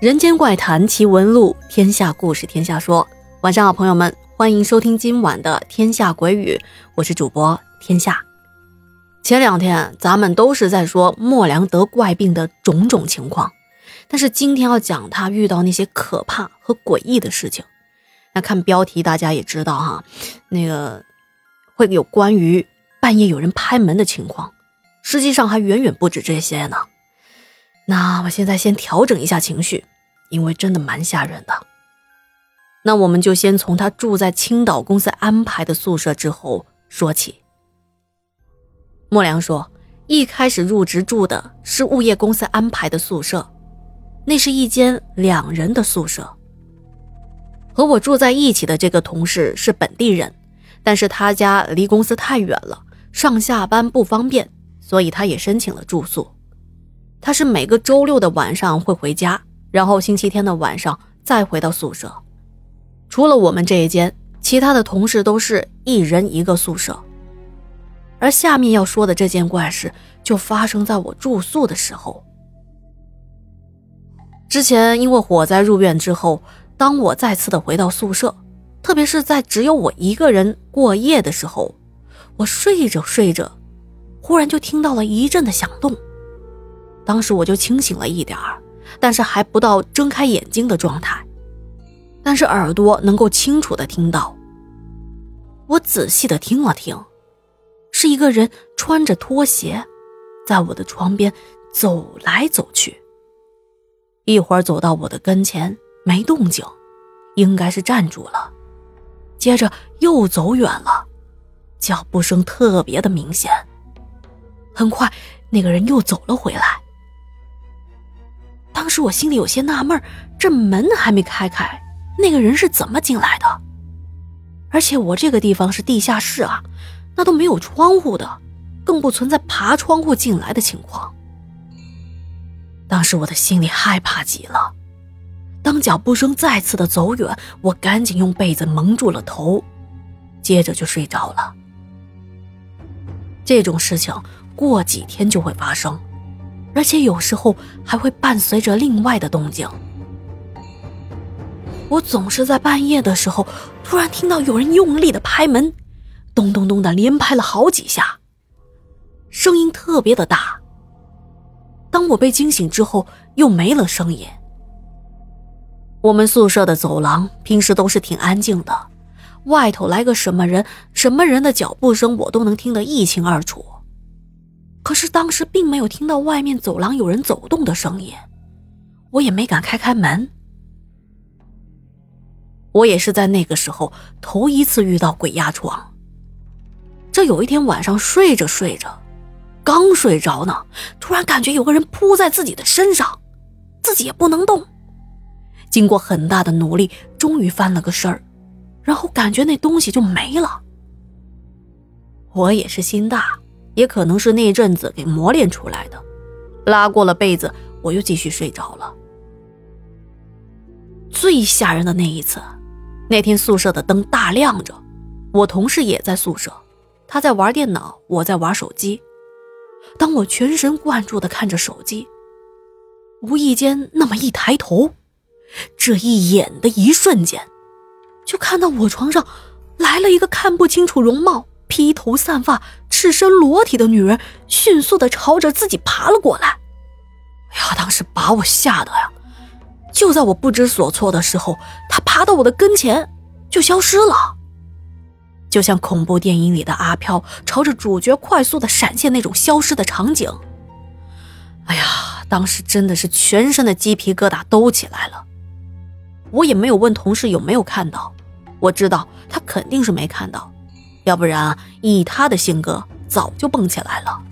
人间怪谈奇闻录，天下故事天下说。晚上好，朋友们，欢迎收听今晚的《天下鬼语》，我是主播天下。前两天咱们都是在说莫良得怪病的种种情况，但是今天要讲他遇到那些可怕和诡异的事情。那看标题大家也知道哈，那个会有关于半夜有人拍门的情况，实际上还远远不止这些呢。那我现在先调整一下情绪，因为真的蛮吓人的。那我们就先从他住在青岛公司安排的宿舍之后说起。莫良说，一开始入职住的是物业公司安排的宿舍，那是一间两人的宿舍。和我住在一起的这个同事是本地人，但是他家离公司太远了，上下班不方便，所以他也申请了住宿。他是每个周六的晚上会回家，然后星期天的晚上再回到宿舍。除了我们这一间，其他的同事都是一人一个宿舍。而下面要说的这件怪事，就发生在我住宿的时候。之前因为火灾入院之后，当我再次的回到宿舍，特别是在只有我一个人过夜的时候，我睡着睡着，忽然就听到了一阵的响动。当时我就清醒了一点儿，但是还不到睁开眼睛的状态，但是耳朵能够清楚的听到。我仔细的听了听，是一个人穿着拖鞋，在我的床边走来走去。一会儿走到我的跟前，没动静，应该是站住了。接着又走远了，脚步声特别的明显。很快，那个人又走了回来。我心里有些纳闷，这门还没开开，那个人是怎么进来的？而且我这个地方是地下室啊，那都没有窗户的，更不存在爬窗户进来的情况。当时我的心里害怕极了。当脚步声再次的走远，我赶紧用被子蒙住了头，接着就睡着了。这种事情过几天就会发生。而且有时候还会伴随着另外的动静。我总是在半夜的时候，突然听到有人用力的拍门，咚咚咚的连拍了好几下，声音特别的大。当我被惊醒之后，又没了声音。我们宿舍的走廊平时都是挺安静的，外头来个什么人，什么人的脚步声，我都能听得一清二楚。可是当时并没有听到外面走廊有人走动的声音，我也没敢开开门。我也是在那个时候头一次遇到鬼压床。这有一天晚上睡着睡着，刚睡着呢，突然感觉有个人扑在自己的身上，自己也不能动。经过很大的努力，终于翻了个身儿，然后感觉那东西就没了。我也是心大。也可能是那阵子给磨练出来的，拉过了被子，我又继续睡着了。最吓人的那一次，那天宿舍的灯大亮着，我同事也在宿舍，他在玩电脑，我在玩手机。当我全神贯注地看着手机，无意间那么一抬头，这一眼的一瞬间，就看到我床上来了一个看不清楚容貌。披头散发、赤身裸体的女人迅速的朝着自己爬了过来。哎呀，当时把我吓得呀！就在我不知所措的时候，她爬到我的跟前，就消失了，就像恐怖电影里的阿飘朝着主角快速的闪现那种消失的场景。哎呀，当时真的是全身的鸡皮疙瘩都起来了。我也没有问同事有没有看到，我知道他肯定是没看到。要不然，以他的性格，早就蹦起来了。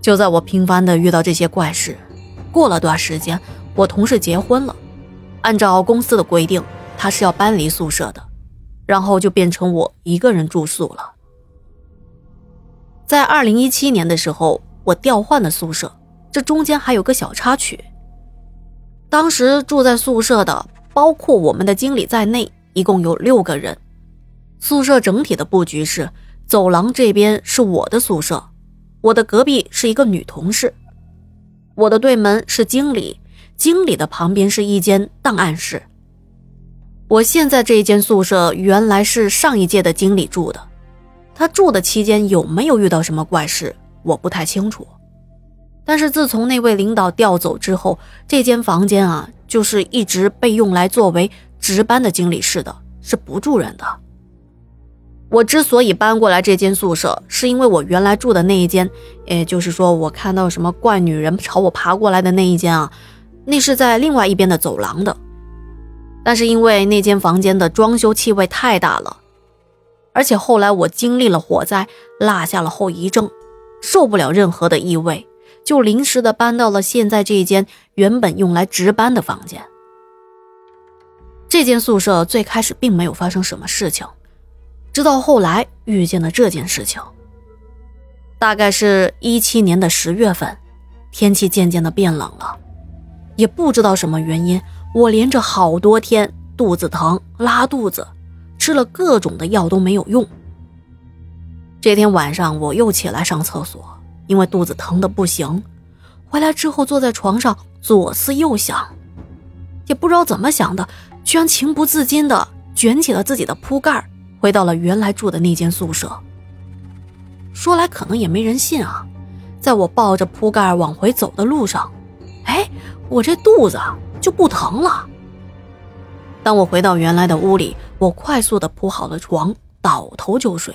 就在我频繁的遇到这些怪事，过了段时间，我同事结婚了，按照公司的规定，他是要搬离宿舍的，然后就变成我一个人住宿了。在二零一七年的时候，我调换了宿舍，这中间还有个小插曲。当时住在宿舍的，包括我们的经理在内。一共有六个人，宿舍整体的布局是：走廊这边是我的宿舍，我的隔壁是一个女同事，我的对门是经理，经理的旁边是一间档案室。我现在这一间宿舍原来是上一届的经理住的，他住的期间有没有遇到什么怪事，我不太清楚。但是自从那位领导调走之后，这间房间啊，就是一直被用来作为值班的经理室的，是不住人的。我之所以搬过来这间宿舍，是因为我原来住的那一间，也就是说我看到什么怪女人朝我爬过来的那一间啊，那是在另外一边的走廊的。但是因为那间房间的装修气味太大了，而且后来我经历了火灾，落下了后遗症，受不了任何的异味，就临时的搬到了现在这一间原本用来值班的房间。这间宿舍最开始并没有发生什么事情，直到后来遇见了这件事情。大概是一七年的十月份，天气渐渐的变冷了，也不知道什么原因。我连着好多天肚子疼、拉肚子，吃了各种的药都没有用。这天晚上我又起来上厕所，因为肚子疼的不行。回来之后坐在床上左思右想，也不知道怎么想的，居然情不自禁的卷起了自己的铺盖，回到了原来住的那间宿舍。说来可能也没人信啊，在我抱着铺盖往回走的路上，哎，我这肚子。就不疼了。当我回到原来的屋里，我快速的铺好了床，倒头就睡。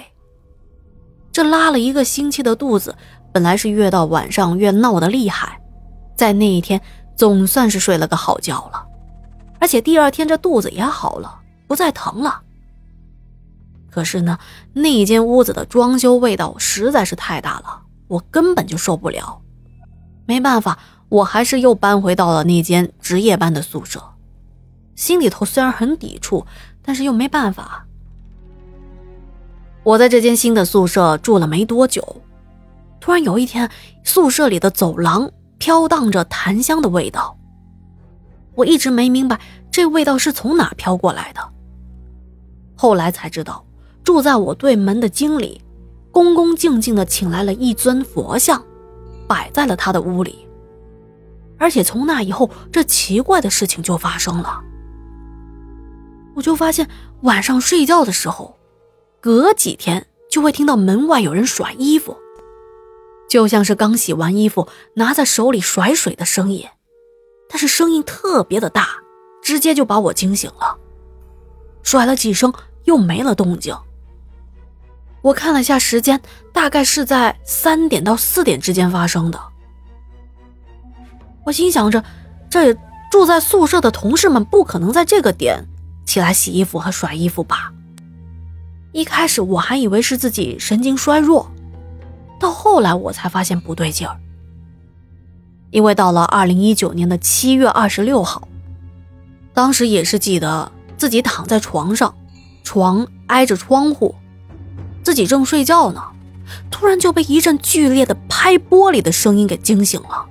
这拉了一个星期的肚子，本来是越到晚上越闹得厉害，在那一天总算是睡了个好觉了，而且第二天这肚子也好了，不再疼了。可是呢，那间屋子的装修味道实在是太大了，我根本就受不了，没办法。我还是又搬回到了那间值夜班的宿舍，心里头虽然很抵触，但是又没办法。我在这间新的宿舍住了没多久，突然有一天，宿舍里的走廊飘荡着檀香的味道。我一直没明白这味道是从哪飘过来的，后来才知道，住在我对门的经理，恭恭敬敬地请来了一尊佛像，摆在了他的屋里。而且从那以后，这奇怪的事情就发生了。我就发现晚上睡觉的时候，隔几天就会听到门外有人甩衣服，就像是刚洗完衣服拿在手里甩水的声音，但是声音特别的大，直接就把我惊醒了。甩了几声又没了动静。我看了下时间，大概是在三点到四点之间发生的。我心想着，这住在宿舍的同事们不可能在这个点起来洗衣服和甩衣服吧？一开始我还以为是自己神经衰弱，到后来我才发现不对劲儿。因为到了二零一九年的七月二十六号，当时也是记得自己躺在床上，床挨着窗户，自己正睡觉呢，突然就被一阵剧烈的拍玻璃的声音给惊醒了。